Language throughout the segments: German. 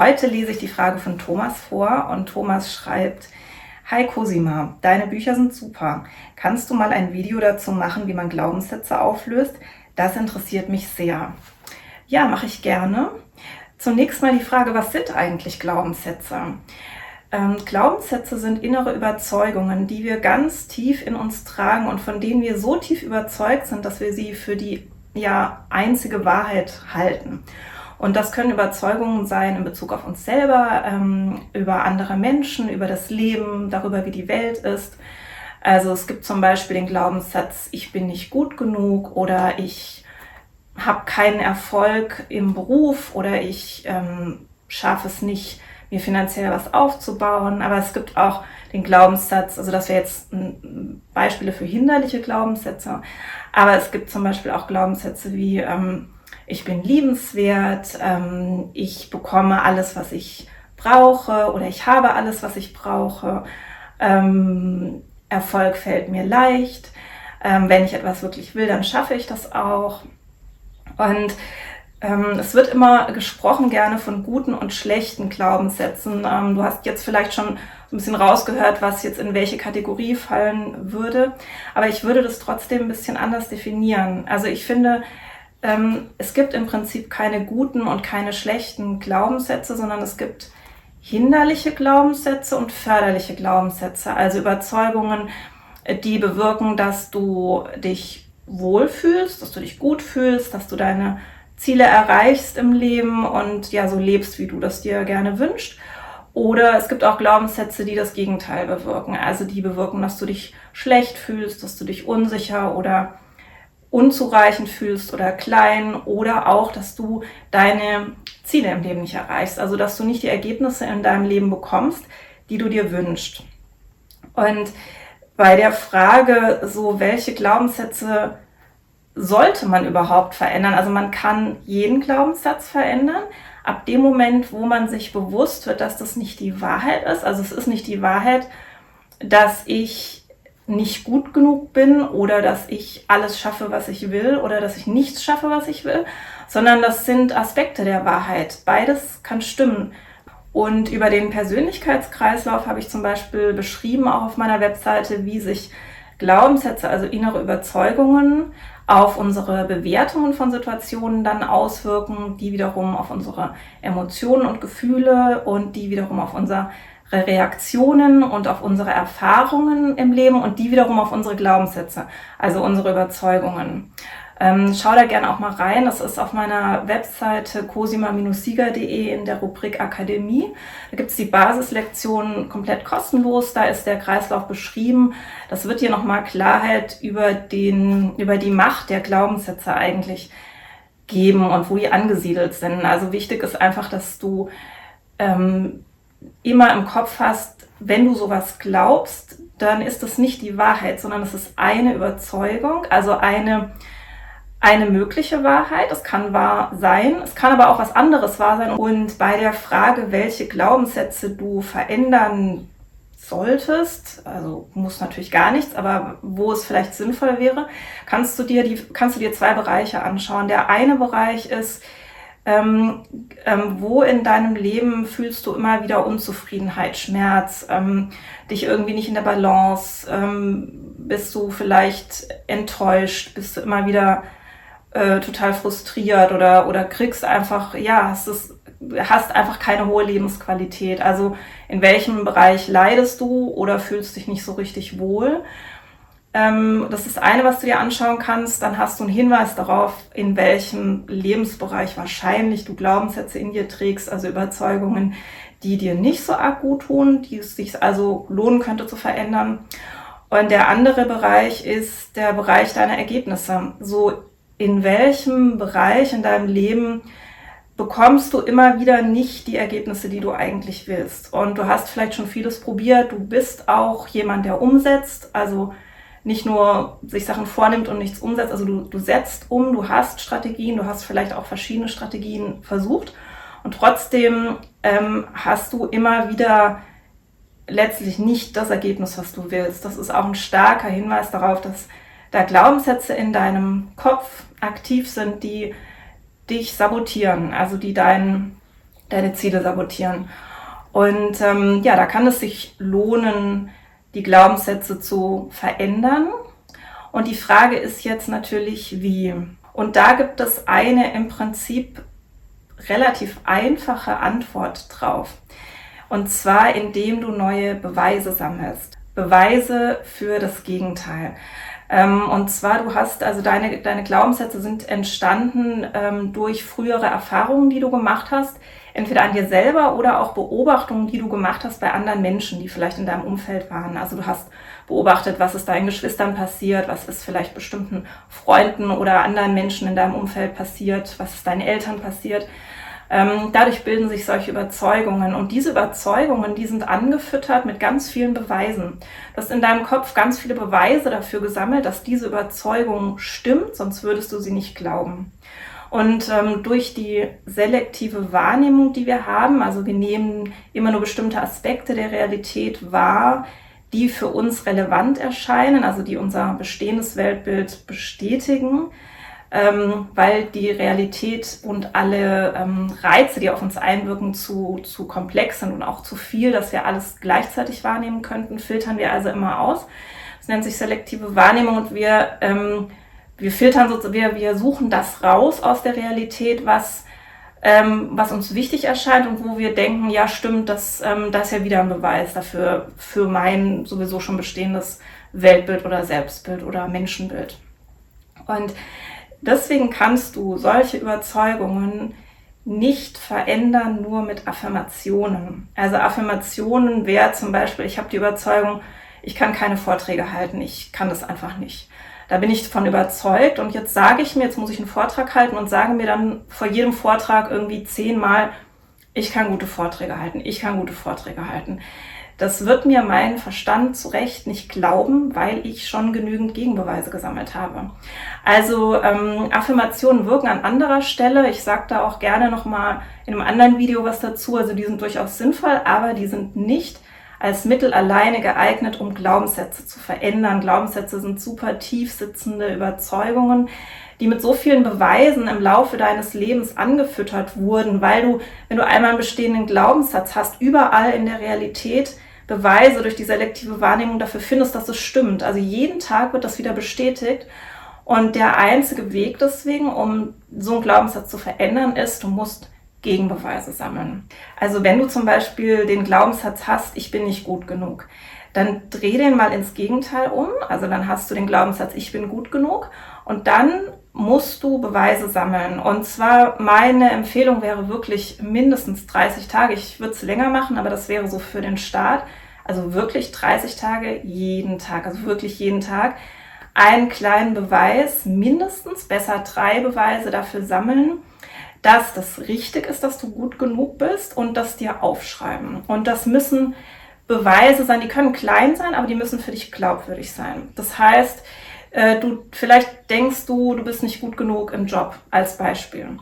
Heute lese ich die Frage von Thomas vor und Thomas schreibt, Hi Cosima, deine Bücher sind super. Kannst du mal ein Video dazu machen, wie man Glaubenssätze auflöst? Das interessiert mich sehr. Ja, mache ich gerne. Zunächst mal die Frage, was sind eigentlich Glaubenssätze? Ähm, Glaubenssätze sind innere Überzeugungen, die wir ganz tief in uns tragen und von denen wir so tief überzeugt sind, dass wir sie für die ja einzige Wahrheit halten. Und das können Überzeugungen sein in Bezug auf uns selber, ähm, über andere Menschen, über das Leben, darüber, wie die Welt ist. Also es gibt zum Beispiel den Glaubenssatz, ich bin nicht gut genug oder ich habe keinen Erfolg im Beruf oder ich ähm, schaffe es nicht, mir finanziell was aufzubauen. Aber es gibt auch den Glaubenssatz, also das wäre jetzt Beispiele für hinderliche Glaubenssätze, aber es gibt zum Beispiel auch Glaubenssätze wie, ähm, ich bin liebenswert, ähm, ich bekomme alles, was ich brauche oder ich habe alles, was ich brauche. Ähm, Erfolg fällt mir leicht. Ähm, wenn ich etwas wirklich will, dann schaffe ich das auch. Und ähm, es wird immer gesprochen gerne von guten und schlechten Glaubenssätzen. Ähm, du hast jetzt vielleicht schon ein bisschen rausgehört, was jetzt in welche Kategorie fallen würde. Aber ich würde das trotzdem ein bisschen anders definieren. Also ich finde, ähm, es gibt im Prinzip keine guten und keine schlechten Glaubenssätze, sondern es gibt hinderliche Glaubenssätze und förderliche Glaubenssätze, also Überzeugungen, die bewirken, dass du dich wohlfühlst, dass du dich gut fühlst, dass du deine Ziele erreichst im Leben und ja so lebst, wie du das dir gerne wünschst. Oder es gibt auch Glaubenssätze, die das Gegenteil bewirken, also die bewirken, dass du dich schlecht fühlst, dass du dich unsicher oder unzureichend fühlst oder klein oder auch, dass du deine Ziele im Leben nicht erreichst. Also, dass du nicht die Ergebnisse in deinem Leben bekommst, die du dir wünschst. Und bei der Frage, so welche Glaubenssätze sollte man überhaupt verändern? Also man kann jeden Glaubenssatz verändern. Ab dem Moment, wo man sich bewusst wird, dass das nicht die Wahrheit ist, also es ist nicht die Wahrheit, dass ich nicht gut genug bin oder dass ich alles schaffe, was ich will oder dass ich nichts schaffe, was ich will, sondern das sind Aspekte der Wahrheit. Beides kann stimmen. Und über den Persönlichkeitskreislauf habe ich zum Beispiel beschrieben, auch auf meiner Webseite, wie sich Glaubenssätze, also innere Überzeugungen, auf unsere Bewertungen von Situationen dann auswirken, die wiederum auf unsere Emotionen und Gefühle und die wiederum auf unser Reaktionen und auf unsere Erfahrungen im Leben und die wiederum auf unsere Glaubenssätze, also unsere Überzeugungen. Ähm, schau da gerne auch mal rein. Das ist auf meiner Webseite cosima-sieger.de in der Rubrik Akademie. Da gibt es die Basislektion komplett kostenlos. Da ist der Kreislauf beschrieben. Das wird dir nochmal Klarheit über, den, über die Macht der Glaubenssätze eigentlich geben und wo die angesiedelt sind. Also wichtig ist einfach, dass du ähm, immer im Kopf hast, wenn du sowas glaubst, dann ist das nicht die Wahrheit, sondern es ist eine Überzeugung, also eine, eine mögliche Wahrheit. Es kann wahr sein, es kann aber auch was anderes wahr sein. Und bei der Frage, welche Glaubenssätze du verändern solltest, also muss natürlich gar nichts, aber wo es vielleicht sinnvoll wäre, kannst du dir die, kannst du dir zwei Bereiche anschauen. Der eine Bereich ist, ähm, ähm, wo in deinem Leben fühlst du immer wieder Unzufriedenheit, Schmerz, ähm, dich irgendwie nicht in der Balance, ähm, bist du vielleicht enttäuscht, bist du immer wieder äh, total frustriert oder, oder kriegst einfach, ja, hast es, hast einfach keine hohe Lebensqualität. Also in welchem Bereich leidest du oder fühlst dich nicht so richtig wohl? Ähm, das ist eine, was du dir anschauen kannst. Dann hast du einen Hinweis darauf, in welchem Lebensbereich wahrscheinlich du Glaubenssätze in dir trägst, also Überzeugungen, die dir nicht so arg gut tun, die es sich also lohnen könnte zu verändern. Und der andere Bereich ist der Bereich deiner Ergebnisse. So in welchem Bereich in deinem Leben bekommst du immer wieder nicht die Ergebnisse, die du eigentlich willst. Und du hast vielleicht schon vieles probiert. Du bist auch jemand, der umsetzt. Also nicht nur sich Sachen vornimmt und nichts umsetzt. Also du, du setzt um, du hast Strategien, du hast vielleicht auch verschiedene Strategien versucht und trotzdem ähm, hast du immer wieder letztlich nicht das Ergebnis, was du willst. Das ist auch ein starker Hinweis darauf, dass da Glaubenssätze in deinem Kopf aktiv sind, die dich sabotieren, also die dein deine Ziele sabotieren. Und ähm, ja, da kann es sich lohnen, die Glaubenssätze zu verändern. Und die Frage ist jetzt natürlich, wie. Und da gibt es eine im Prinzip relativ einfache Antwort drauf. Und zwar, indem du neue Beweise sammelst. Beweise für das Gegenteil. Ähm, und zwar, du hast, also deine, deine Glaubenssätze sind entstanden ähm, durch frühere Erfahrungen, die du gemacht hast, entweder an dir selber oder auch Beobachtungen, die du gemacht hast bei anderen Menschen, die vielleicht in deinem Umfeld waren. Also du hast beobachtet, was ist deinen Geschwistern passiert, was ist vielleicht bestimmten Freunden oder anderen Menschen in deinem Umfeld passiert, was ist deinen Eltern passiert. Ähm, dadurch bilden sich solche Überzeugungen und diese Überzeugungen, die sind angefüttert mit ganz vielen Beweisen. Du hast in deinem Kopf ganz viele Beweise dafür gesammelt, dass diese Überzeugung stimmt, sonst würdest du sie nicht glauben. Und ähm, durch die selektive Wahrnehmung, die wir haben, also wir nehmen immer nur bestimmte Aspekte der Realität wahr, die für uns relevant erscheinen, also die unser bestehendes Weltbild bestätigen, ähm, weil die Realität und alle ähm, Reize, die auf uns einwirken, zu, zu komplex sind und auch zu viel, dass wir alles gleichzeitig wahrnehmen könnten, filtern wir also immer aus. Das nennt sich selektive Wahrnehmung und wir ähm, wir filtern sozusagen, wir, wir suchen das raus aus der Realität, was, ähm, was uns wichtig erscheint und wo wir denken, ja stimmt, das, ähm, das ist ja wieder ein Beweis dafür, für mein sowieso schon bestehendes Weltbild oder Selbstbild oder Menschenbild. Und deswegen kannst du solche Überzeugungen nicht verändern nur mit Affirmationen. Also Affirmationen wäre zum Beispiel, ich habe die Überzeugung, ich kann keine Vorträge halten, ich kann das einfach nicht. Da bin ich von überzeugt und jetzt sage ich mir, jetzt muss ich einen Vortrag halten und sage mir dann vor jedem Vortrag irgendwie zehnmal, ich kann gute Vorträge halten, ich kann gute Vorträge halten. Das wird mir mein Verstand zu Recht nicht glauben, weil ich schon genügend Gegenbeweise gesammelt habe. Also ähm, Affirmationen wirken an anderer Stelle. Ich sage da auch gerne nochmal in einem anderen Video was dazu. Also die sind durchaus sinnvoll, aber die sind nicht als Mittel alleine geeignet, um Glaubenssätze zu verändern. Glaubenssätze sind super tief sitzende Überzeugungen, die mit so vielen Beweisen im Laufe deines Lebens angefüttert wurden, weil du, wenn du einmal einen bestehenden Glaubenssatz hast, überall in der Realität Beweise durch die selektive Wahrnehmung dafür findest, dass es stimmt. Also jeden Tag wird das wieder bestätigt. Und der einzige Weg deswegen, um so einen Glaubenssatz zu verändern, ist, du musst Gegenbeweise sammeln. Also wenn du zum Beispiel den Glaubenssatz hast, ich bin nicht gut genug, dann dreh den mal ins Gegenteil um. Also dann hast du den Glaubenssatz, ich bin gut genug und dann musst du Beweise sammeln. Und zwar meine Empfehlung wäre wirklich mindestens 30 Tage. Ich würde es länger machen, aber das wäre so für den Start. Also wirklich 30 Tage jeden Tag, also wirklich jeden Tag einen kleinen Beweis, mindestens besser drei Beweise dafür sammeln dass das richtig ist, dass du gut genug bist und das dir aufschreiben. Und das müssen Beweise sein, die können klein sein, aber die müssen für dich glaubwürdig sein. Das heißt, äh, du vielleicht denkst du, du bist nicht gut genug im Job als Beispiel.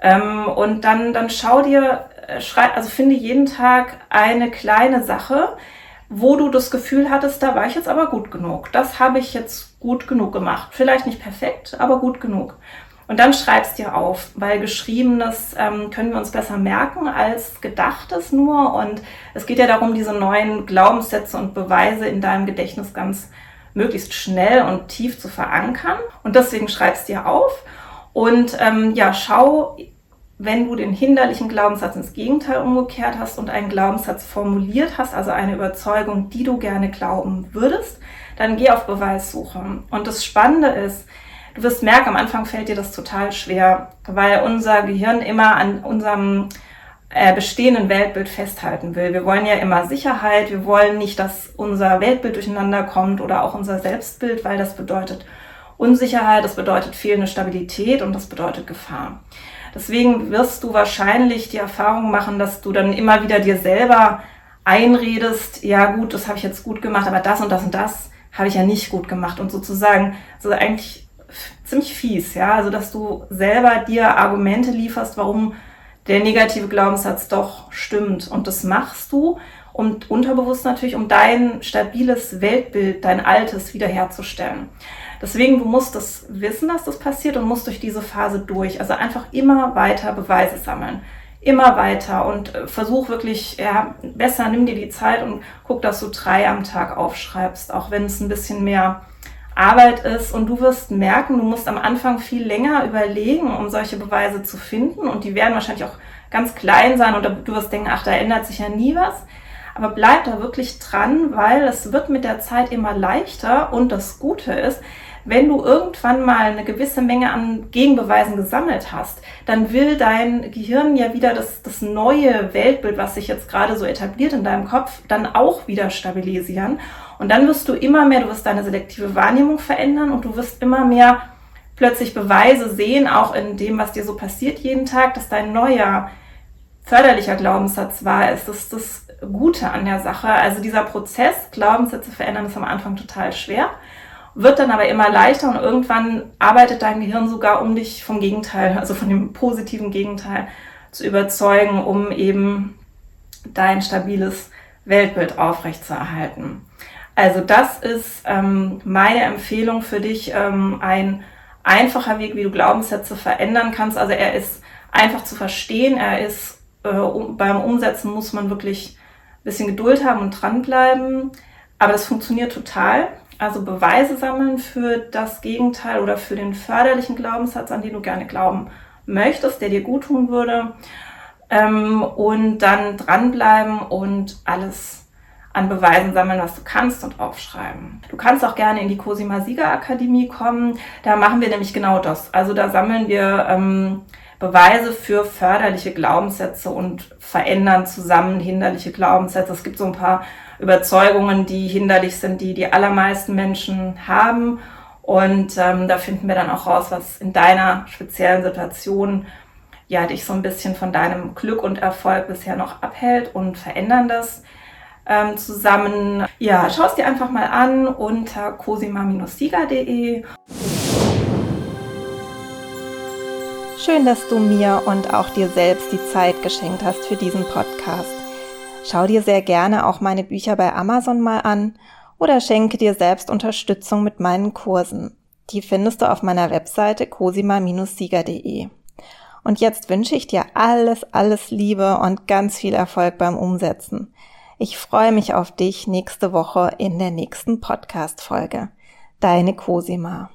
Ähm, und dann, dann schau dir, äh, schreib, also finde jeden Tag eine kleine Sache, wo du das Gefühl hattest, da war ich jetzt aber gut genug. Das habe ich jetzt gut genug gemacht. Vielleicht nicht perfekt, aber gut genug. Und dann schreibst dir auf, weil geschriebenes ähm, können wir uns besser merken als gedachtes nur. Und es geht ja darum, diese neuen Glaubenssätze und Beweise in deinem Gedächtnis ganz möglichst schnell und tief zu verankern. Und deswegen schreibst dir auf und ähm, ja, schau, wenn du den hinderlichen Glaubenssatz ins Gegenteil umgekehrt hast und einen Glaubenssatz formuliert hast, also eine Überzeugung, die du gerne glauben würdest, dann geh auf Beweissuche. Und das Spannende ist, Du wirst merken, am Anfang fällt dir das total schwer, weil unser Gehirn immer an unserem äh, bestehenden Weltbild festhalten will. Wir wollen ja immer Sicherheit, wir wollen nicht, dass unser Weltbild durcheinander kommt oder auch unser Selbstbild, weil das bedeutet Unsicherheit, das bedeutet fehlende Stabilität und das bedeutet Gefahr. Deswegen wirst du wahrscheinlich die Erfahrung machen, dass du dann immer wieder dir selber einredest, ja gut, das habe ich jetzt gut gemacht, aber das und das und das habe ich ja nicht gut gemacht und sozusagen so eigentlich ziemlich fies, ja. Also, dass du selber dir Argumente lieferst, warum der negative Glaubenssatz doch stimmt. Und das machst du und unterbewusst natürlich, um dein stabiles Weltbild, dein altes wiederherzustellen. Deswegen, du musst das wissen, dass das passiert und musst durch diese Phase durch. Also einfach immer weiter Beweise sammeln. immer weiter und äh, versuch wirklich, ja, besser nimm dir die Zeit und guck, dass du drei am Tag aufschreibst, auch wenn es ein bisschen mehr Arbeit ist und du wirst merken, du musst am Anfang viel länger überlegen, um solche Beweise zu finden und die werden wahrscheinlich auch ganz klein sein und du wirst denken, ach, da ändert sich ja nie was. Aber bleib da wirklich dran, weil es wird mit der Zeit immer leichter und das Gute ist, wenn du irgendwann mal eine gewisse Menge an Gegenbeweisen gesammelt hast, dann will dein Gehirn ja wieder das, das neue Weltbild, was sich jetzt gerade so etabliert in deinem Kopf, dann auch wieder stabilisieren. Und dann wirst du immer mehr, du wirst deine selektive Wahrnehmung verändern und du wirst immer mehr plötzlich Beweise sehen, auch in dem, was dir so passiert jeden Tag, dass dein neuer förderlicher Glaubenssatz war, ist das das Gute an der Sache. Also dieser Prozess, Glaubenssätze verändern, ist am Anfang total schwer wird dann aber immer leichter und irgendwann arbeitet dein Gehirn sogar, um dich vom Gegenteil, also von dem positiven Gegenteil zu überzeugen, um eben dein stabiles Weltbild aufrechtzuerhalten. Also das ist ähm, meine Empfehlung für dich, ähm, ein einfacher Weg, wie du Glaubenssätze verändern kannst. Also er ist einfach zu verstehen, er ist äh, um, beim Umsetzen muss man wirklich ein bisschen Geduld haben und dranbleiben, aber das funktioniert total. Also Beweise sammeln für das Gegenteil oder für den förderlichen Glaubenssatz, an den du gerne glauben möchtest, der dir gut tun würde. Ähm, und dann dranbleiben und alles an Beweisen sammeln, was du kannst und aufschreiben. Du kannst auch gerne in die Cosima Sieger Akademie kommen. Da machen wir nämlich genau das. Also da sammeln wir ähm, Beweise für förderliche Glaubenssätze und verändern zusammen hinderliche Glaubenssätze. Es gibt so ein paar Überzeugungen, die hinderlich sind, die die allermeisten Menschen haben. Und ähm, da finden wir dann auch raus, was in deiner speziellen Situation ja dich so ein bisschen von deinem Glück und Erfolg bisher noch abhält und verändern das ähm, zusammen. Ja, schau es dir einfach mal an unter cosima-sieger.de. Schön, dass du mir und auch dir selbst die Zeit geschenkt hast für diesen Podcast. Schau dir sehr gerne auch meine Bücher bei Amazon mal an oder schenke dir selbst Unterstützung mit meinen Kursen. Die findest du auf meiner Webseite cosima-sieger.de. Und jetzt wünsche ich dir alles, alles Liebe und ganz viel Erfolg beim Umsetzen. Ich freue mich auf dich nächste Woche in der nächsten Podcast-Folge. Deine Cosima.